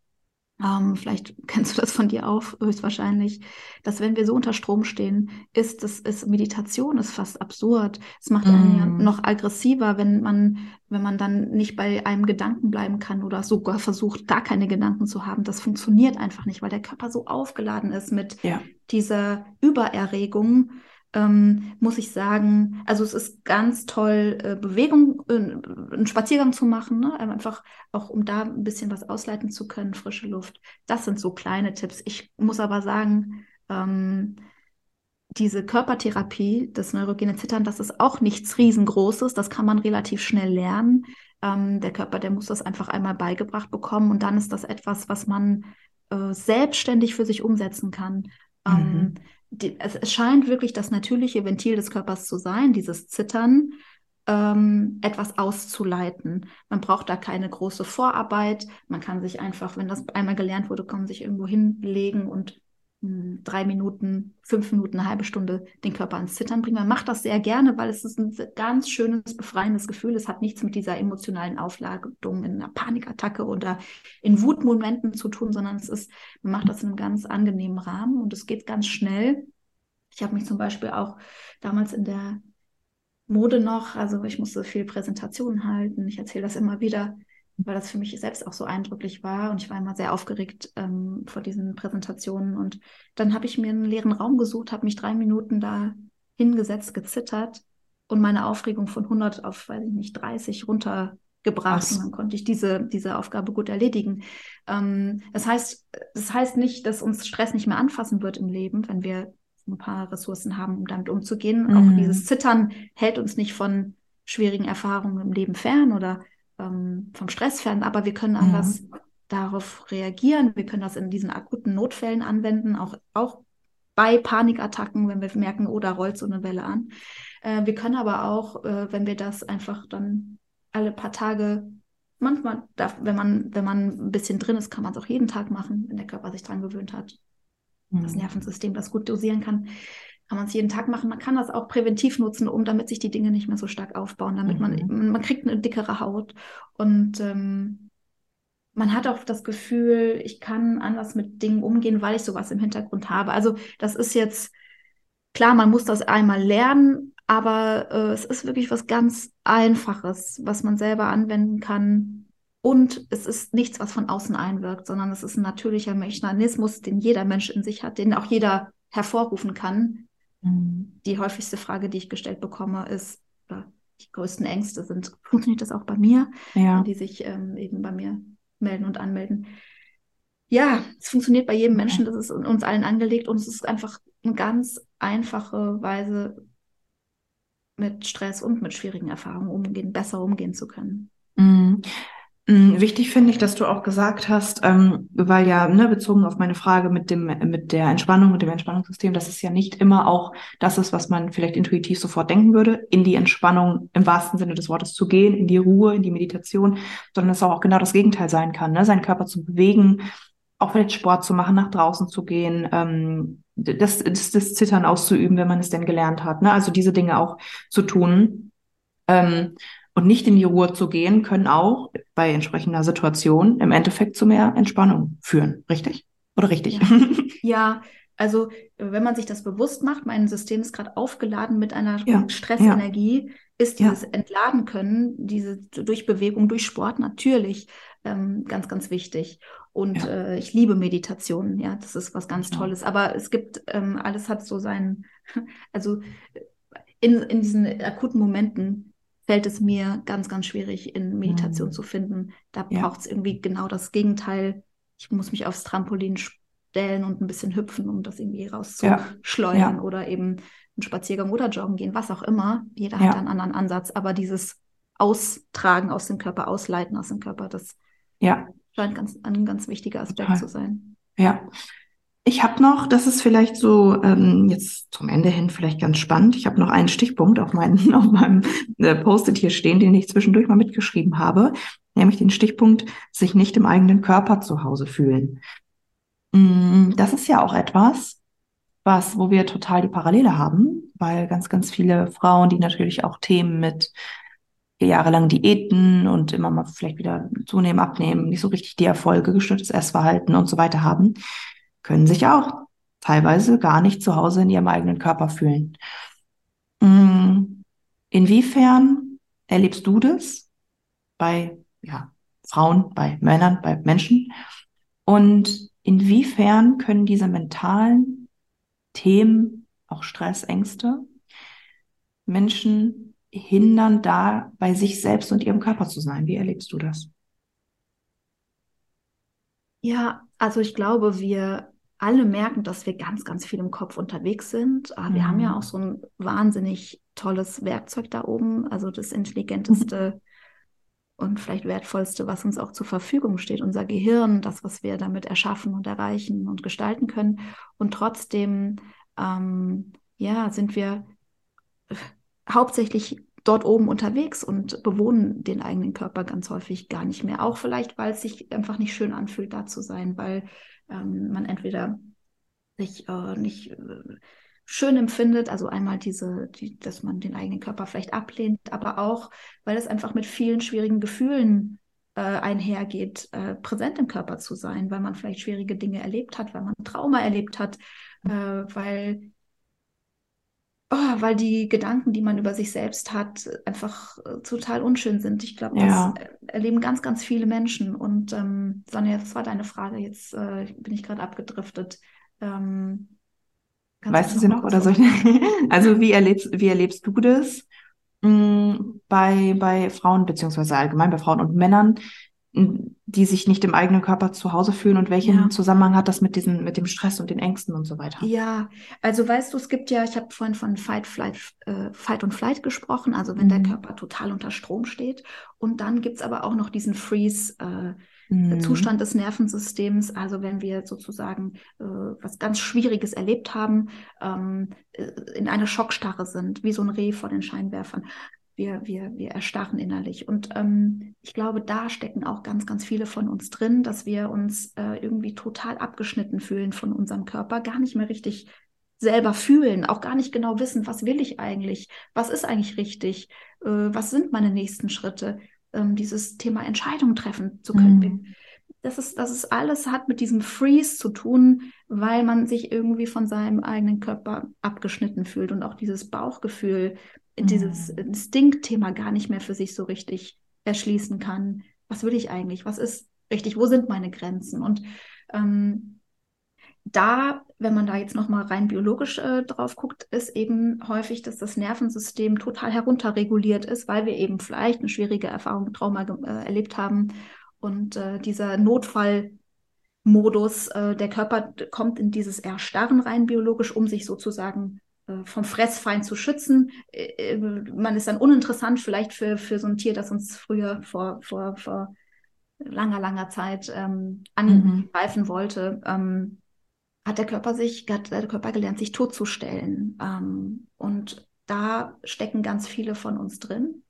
ähm, vielleicht kennst du das von dir auch höchstwahrscheinlich, dass wenn wir so unter Strom stehen, ist das ist Meditation ist fast absurd. Es macht mm. einen ja mm. noch aggressiver, wenn man wenn man dann nicht bei einem Gedanken bleiben kann oder sogar versucht, gar keine Gedanken zu haben. Das funktioniert einfach nicht, weil der Körper so aufgeladen ist mit ja. dieser Übererregung ähm, muss ich sagen, also es ist ganz toll, äh, Bewegung, äh, einen Spaziergang zu machen, ne? einfach auch, um da ein bisschen was ausleiten zu können, frische Luft. Das sind so kleine Tipps. Ich muss aber sagen, ähm, diese Körpertherapie, das neurogene Zittern, das ist auch nichts riesengroßes. Das kann man relativ schnell lernen. Ähm, der Körper, der muss das einfach einmal beigebracht bekommen und dann ist das etwas, was man äh, selbstständig für sich umsetzen kann. Ähm, mhm es, es, scheint wirklich das natürliche Ventil des Körpers zu sein, dieses Zittern, ähm, etwas auszuleiten. Man braucht da keine große Vorarbeit. Man kann sich einfach, wenn das einmal gelernt wurde, kann man sich irgendwo hinlegen und drei Minuten, fünf Minuten, eine halbe Stunde den Körper ans Zittern bringen. Man macht das sehr gerne, weil es ist ein ganz schönes, befreiendes Gefühl. Es hat nichts mit dieser emotionalen Aufladung in einer Panikattacke oder in Wutmomenten zu tun, sondern es ist, man macht das in einem ganz angenehmen Rahmen und es geht ganz schnell. Ich habe mich zum Beispiel auch damals in der Mode noch, also ich musste viel Präsentationen halten. Ich erzähle das immer wieder weil das für mich selbst auch so eindrücklich war und ich war immer sehr aufgeregt ähm, vor diesen Präsentationen und dann habe ich mir einen leeren Raum gesucht, habe mich drei Minuten da hingesetzt, gezittert und meine Aufregung von 100 auf, weiß ich nicht, 30 runtergebracht Was? und dann konnte ich diese, diese Aufgabe gut erledigen. Ähm, das heißt, das heißt nicht, dass uns Stress nicht mehr anfassen wird im Leben, wenn wir ein paar Ressourcen haben, um damit umzugehen. Mhm. Auch dieses Zittern hält uns nicht von schwierigen Erfahrungen im Leben fern oder ähm, vom Stress fern, aber wir können anders ja. darauf reagieren. Wir können das in diesen akuten Notfällen anwenden, auch, auch bei Panikattacken, wenn wir merken, oh, da rollt so eine Welle an. Äh, wir können aber auch, äh, wenn wir das einfach dann alle paar Tage, manchmal, darf, wenn man, wenn man ein bisschen drin ist, kann man es auch jeden Tag machen, wenn der Körper sich dran gewöhnt hat. Mhm. Das Nervensystem das gut dosieren kann kann man es jeden Tag machen. Man kann das auch präventiv nutzen, um damit sich die Dinge nicht mehr so stark aufbauen, damit mhm. man, man kriegt eine dickere Haut und ähm, man hat auch das Gefühl, ich kann anders mit Dingen umgehen, weil ich sowas im Hintergrund habe. Also das ist jetzt klar, man muss das einmal lernen, aber äh, es ist wirklich was ganz Einfaches, was man selber anwenden kann. Und es ist nichts, was von außen einwirkt, sondern es ist ein natürlicher Mechanismus, den jeder Mensch in sich hat, den auch jeder hervorrufen kann. Die häufigste Frage, die ich gestellt bekomme, ist, die größten Ängste sind, funktioniert das auch bei mir? Ja. Die sich ähm, eben bei mir melden und anmelden. Ja, es funktioniert bei jedem Menschen, das ist uns allen angelegt und es ist einfach eine ganz einfache Weise, mit Stress und mit schwierigen Erfahrungen umgehen, besser umgehen zu können. Mhm. Mm, wichtig finde ich, dass du auch gesagt hast, ähm, weil ja ne, bezogen auf meine Frage mit dem mit der Entspannung mit dem Entspannungssystem, dass es ja nicht immer auch das ist, was man vielleicht intuitiv sofort denken würde, in die Entspannung im wahrsten Sinne des Wortes zu gehen, in die Ruhe, in die Meditation, sondern es auch genau das Gegenteil sein kann, ne? seinen Körper zu bewegen, auch vielleicht Sport zu machen, nach draußen zu gehen, ähm, das, das, das Zittern auszuüben, wenn man es denn gelernt hat, ne? also diese Dinge auch zu tun. Ähm, und nicht in die Ruhe zu gehen, können auch bei entsprechender Situation im Endeffekt zu mehr Entspannung führen. Richtig? Oder richtig? Ja, ja also wenn man sich das bewusst macht, mein System ist gerade aufgeladen mit einer ja, Stressenergie, ja. ist dieses Entladen können, diese durch Bewegung, durch Sport natürlich ähm, ganz, ganz wichtig. Und äh, ich liebe Meditationen, ja, das ist was ganz Tolles. Aber es gibt, ähm, alles hat so seinen, also in, in diesen akuten Momenten fällt es mir ganz, ganz schwierig, in Meditation mhm. zu finden. Da ja. braucht es irgendwie genau das Gegenteil. Ich muss mich aufs Trampolin stellen und ein bisschen hüpfen, um das irgendwie rauszuschleudern ja. ja. oder eben einen Spaziergang oder joggen gehen, was auch immer. Jeder hat einen anderen Ansatz, aber dieses Austragen aus dem Körper, Ausleiten aus dem Körper, das ja. scheint ganz, ein ganz wichtiger Aspekt Total. zu sein. Ja. Ich habe noch, das ist vielleicht so ähm, jetzt zum Ende hin vielleicht ganz spannend. Ich habe noch einen Stichpunkt auf, meinen, auf meinem äh, Post-it hier stehen, den ich zwischendurch mal mitgeschrieben habe, nämlich den Stichpunkt, sich nicht im eigenen Körper zu Hause fühlen. Mm, das ist ja auch etwas, was, wo wir total die Parallele haben, weil ganz, ganz viele Frauen, die natürlich auch Themen mit jahrelang Diäten und immer mal vielleicht wieder zunehmen, abnehmen, nicht so richtig die Erfolge, gestörtes Essverhalten und so weiter haben, können sich auch teilweise gar nicht zu Hause in ihrem eigenen Körper fühlen. Mm, inwiefern erlebst du das bei ja, Frauen, bei Männern, bei Menschen? Und inwiefern können diese mentalen Themen, auch Stress, Ängste, Menschen hindern, da bei sich selbst und ihrem Körper zu sein? Wie erlebst du das? Ja, also ich glaube, wir alle merken, dass wir ganz, ganz viel im Kopf unterwegs sind. Aber ah, wir mhm. haben ja mhm. auch so ein wahnsinnig tolles Werkzeug da oben, also das intelligenteste mhm. und vielleicht wertvollste, was uns auch zur Verfügung steht, unser Gehirn, das, was wir damit erschaffen und erreichen und gestalten können. Und trotzdem, ähm, ja, sind wir hauptsächlich dort oben unterwegs und bewohnen den eigenen Körper ganz häufig gar nicht mehr. Auch vielleicht, weil es sich einfach nicht schön anfühlt, da zu sein, weil ähm, man entweder sich äh, nicht äh, schön empfindet, also einmal diese, die, dass man den eigenen Körper vielleicht ablehnt, aber auch, weil es einfach mit vielen schwierigen Gefühlen äh, einhergeht, äh, präsent im Körper zu sein, weil man vielleicht schwierige Dinge erlebt hat, weil man Trauma erlebt hat, äh, weil oh, weil die Gedanken, die man über sich selbst hat, einfach äh, total unschön sind. Ich glaube, ja. das erleben ganz, ganz viele Menschen. Und ähm, Sonja, das war deine Frage. Jetzt äh, bin ich gerade abgedriftet. Ähm, weißt du sie noch oder soll ich? also wie erlebst, wie erlebst du das mm, bei, bei Frauen, beziehungsweise allgemein bei Frauen und Männern, die sich nicht im eigenen Körper zu Hause fühlen und welchen ja. Zusammenhang hat das mit diesen, mit dem Stress und den Ängsten und so weiter? Ja, also weißt du, es gibt ja, ich habe vorhin von Fight, Flight, äh, Fight und Flight gesprochen, also wenn mhm. der Körper total unter Strom steht. Und dann gibt es aber auch noch diesen Freeze. Äh, mhm. Zustand des Nervensystems, also wenn wir sozusagen äh, was ganz Schwieriges erlebt haben, ähm, äh, in einer Schockstarre sind, wie so ein Reh vor den Scheinwerfern wir, wir, wir erstarren innerlich. Und ähm, ich glaube, da stecken auch ganz, ganz viele von uns drin, dass wir uns äh, irgendwie total abgeschnitten fühlen von unserem Körper, gar nicht mehr richtig selber fühlen, auch gar nicht genau wissen, was will ich eigentlich, was ist eigentlich richtig, äh, was sind meine nächsten Schritte, ähm, dieses Thema Entscheidungen treffen zu können. Mhm. Das ist, das ist alles hat mit diesem Freeze zu tun, weil man sich irgendwie von seinem eigenen Körper abgeschnitten fühlt und auch dieses Bauchgefühl, dieses mhm. Instinktthema gar nicht mehr für sich so richtig erschließen kann. Was will ich eigentlich? Was ist richtig? Wo sind meine Grenzen? Und ähm, da, wenn man da jetzt nochmal rein biologisch äh, drauf guckt, ist eben häufig, dass das Nervensystem total herunterreguliert ist, weil wir eben vielleicht eine schwierige Erfahrung, Trauma äh, erlebt haben. Und äh, dieser Notfallmodus, äh, der Körper kommt in dieses Erstarren rein biologisch, um sich sozusagen vom Fressfeind zu schützen. Äh, äh, man ist dann uninteressant vielleicht für, für so ein Tier, das uns früher vor, vor, vor langer, langer Zeit ähm, angreifen mhm. wollte. Ähm, hat der Körper sich, hat der Körper gelernt, sich totzustellen. Ähm, und da stecken ganz viele von uns drin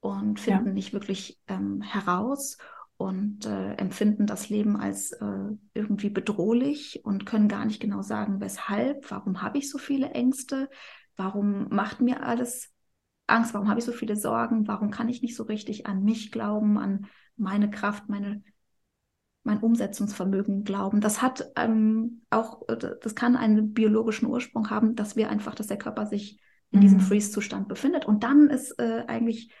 und finden ja. nicht wirklich ähm, heraus und äh, empfinden das Leben als äh, irgendwie bedrohlich und können gar nicht genau sagen, weshalb, warum habe ich so viele Ängste, warum macht mir alles Angst, warum habe ich so viele Sorgen, warum kann ich nicht so richtig an mich glauben, an meine Kraft, meine mein Umsetzungsvermögen glauben. Das hat ähm, auch, das kann einen biologischen Ursprung haben, dass wir einfach, dass der Körper sich in mhm. diesem Freeze-Zustand befindet. Und dann ist äh, eigentlich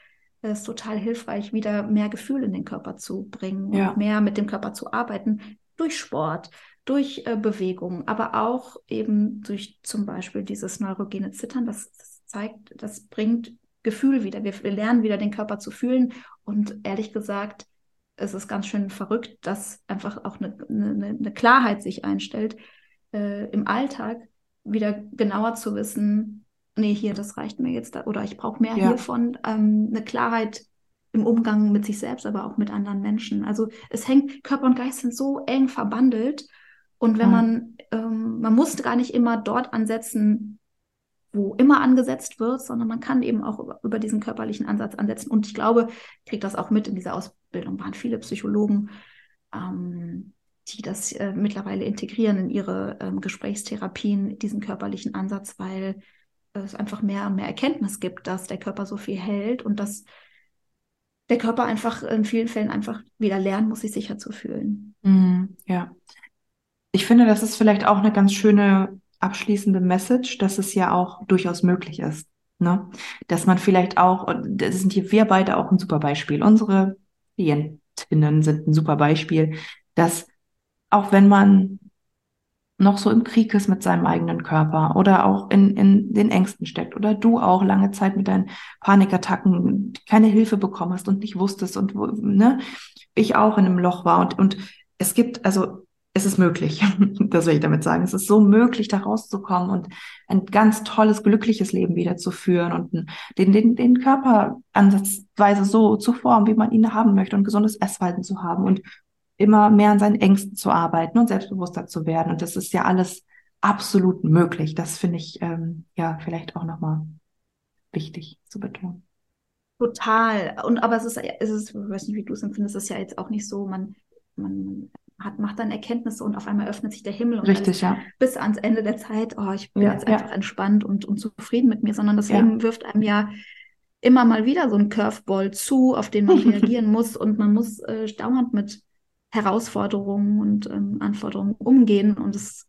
ist total hilfreich, wieder mehr Gefühl in den Körper zu bringen ja. und mehr mit dem Körper zu arbeiten, durch Sport, durch äh, Bewegung, aber auch eben durch zum Beispiel dieses neurogene Zittern. Das, das zeigt, das bringt Gefühl wieder. Wir, wir, lernen wieder den Körper zu fühlen und ehrlich gesagt, es ist ganz schön verrückt, dass einfach auch eine, eine, eine Klarheit sich einstellt, äh, im Alltag wieder genauer zu wissen, nee, hier, das reicht mir jetzt, da, oder ich brauche mehr ja. hiervon, ähm, eine Klarheit im Umgang mit sich selbst, aber auch mit anderen Menschen. Also es hängt, Körper und Geist sind so eng verbandelt. Und wenn man, ähm, man muss gar nicht immer dort ansetzen, wo immer angesetzt wird, sondern man kann eben auch über, über diesen körperlichen Ansatz ansetzen. Und ich glaube, ich kriege das auch mit in dieser Ausbildung, waren viele Psychologen, ähm, die das äh, mittlerweile integrieren in ihre ähm, Gesprächstherapien, diesen körperlichen Ansatz, weil es einfach mehr und mehr Erkenntnis gibt, dass der Körper so viel hält und dass der Körper einfach in vielen Fällen einfach wieder lernen muss, sich sicher zu fühlen. Mm, ja. Ich finde, das ist vielleicht auch eine ganz schöne abschließende Message, dass es ja auch durchaus möglich ist. Ne? Dass man vielleicht auch, und das sind hier wir beide auch ein super Beispiel. Unsere Klientinnen sind ein super Beispiel, dass auch wenn man noch so im Krieg ist mit seinem eigenen Körper oder auch in, in den Ängsten steckt oder du auch lange Zeit mit deinen Panikattacken keine Hilfe bekommen hast und nicht wusstest und ne, ich auch in einem Loch war und, und es gibt, also es ist möglich, das will ich damit sagen. Es ist so möglich, da rauszukommen und ein ganz tolles, glückliches Leben wieder zu führen und den, den, den Körper ansatzweise so zu formen, wie man ihn haben möchte und gesundes Essverhalten zu haben und immer mehr an seinen Ängsten zu arbeiten und selbstbewusster zu werden. Und das ist ja alles absolut möglich. Das finde ich ähm, ja vielleicht auch nochmal wichtig zu betonen. Total. Und aber es ist, es ist, ich weiß nicht, wie du es empfindest, es ist ja jetzt auch nicht so, man, man hat, macht dann Erkenntnisse und auf einmal öffnet sich der Himmel und Richtig, ja. bis ans Ende der Zeit, oh, ich bin ja, jetzt einfach ja. entspannt und, und zufrieden mit mir, sondern das. Leben wirft einem ja immer mal wieder so einen Curveball zu, auf den man reagieren muss und man muss äh, dauernd mit Herausforderungen und ähm, Anforderungen umgehen und es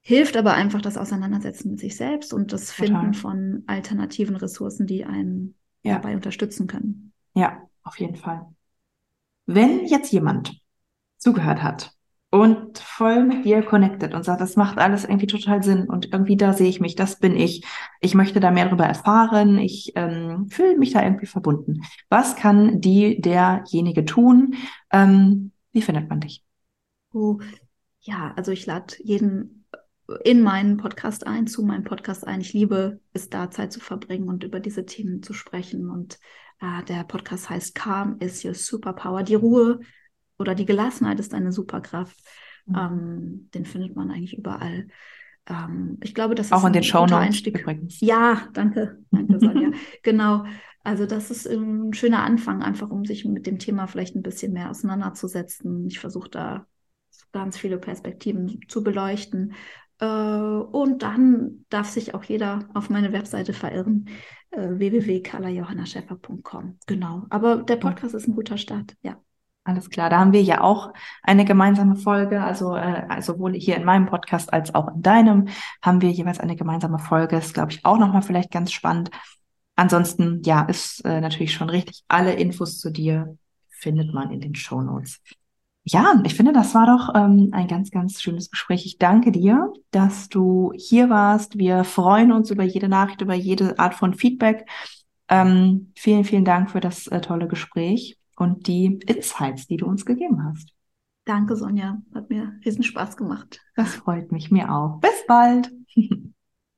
hilft aber einfach das Auseinandersetzen mit sich selbst und das Finden Total. von alternativen Ressourcen, die einen dabei unterstützen können. Ja, auf jeden Fall. Wenn jetzt jemand zugehört hat und voll mit dir connected und sagt, das macht alles irgendwie total Sinn und irgendwie da sehe ich mich, das bin ich. Ich möchte da mehr darüber erfahren, ich ähm, fühle mich da irgendwie verbunden. Was kann die, derjenige tun? Ähm, wie findet man dich? Oh, ja, also ich lade jeden in meinen Podcast ein, zu meinem Podcast ein. Ich liebe es, da Zeit zu verbringen und über diese Themen zu sprechen. Und äh, der Podcast heißt Calm is your Superpower. Die Ruhe oder die Gelassenheit ist eine Superkraft. Mhm. Ähm, den findet man eigentlich überall. Ähm, ich glaube, das ist auch in den Show Einstieg. Übrigens. Ja, danke, danke Sonja. genau. Also das ist ein schöner Anfang, einfach um sich mit dem Thema vielleicht ein bisschen mehr auseinanderzusetzen. Ich versuche da ganz viele Perspektiven zu beleuchten. Äh, und dann darf sich auch jeder auf meine Webseite verirren, äh, www.carlajohannascheffer.com. Genau. Aber der Podcast ist ein guter Start, ja. Alles klar, da haben wir ja auch eine gemeinsame Folge, also äh, sowohl hier in meinem Podcast als auch in deinem haben wir jeweils eine gemeinsame Folge. Ist, glaube ich, auch nochmal vielleicht ganz spannend. Ansonsten, ja, ist äh, natürlich schon richtig. Alle Infos zu dir findet man in den Show Notes. Ja, ich finde, das war doch ähm, ein ganz, ganz schönes Gespräch. Ich danke dir, dass du hier warst. Wir freuen uns über jede Nachricht, über jede Art von Feedback. Ähm, vielen, vielen Dank für das äh, tolle Gespräch und die Insights, die du uns gegeben hast. Danke, Sonja. Hat mir riesen Spaß gemacht. Das freut mich, mir auch. Bis bald.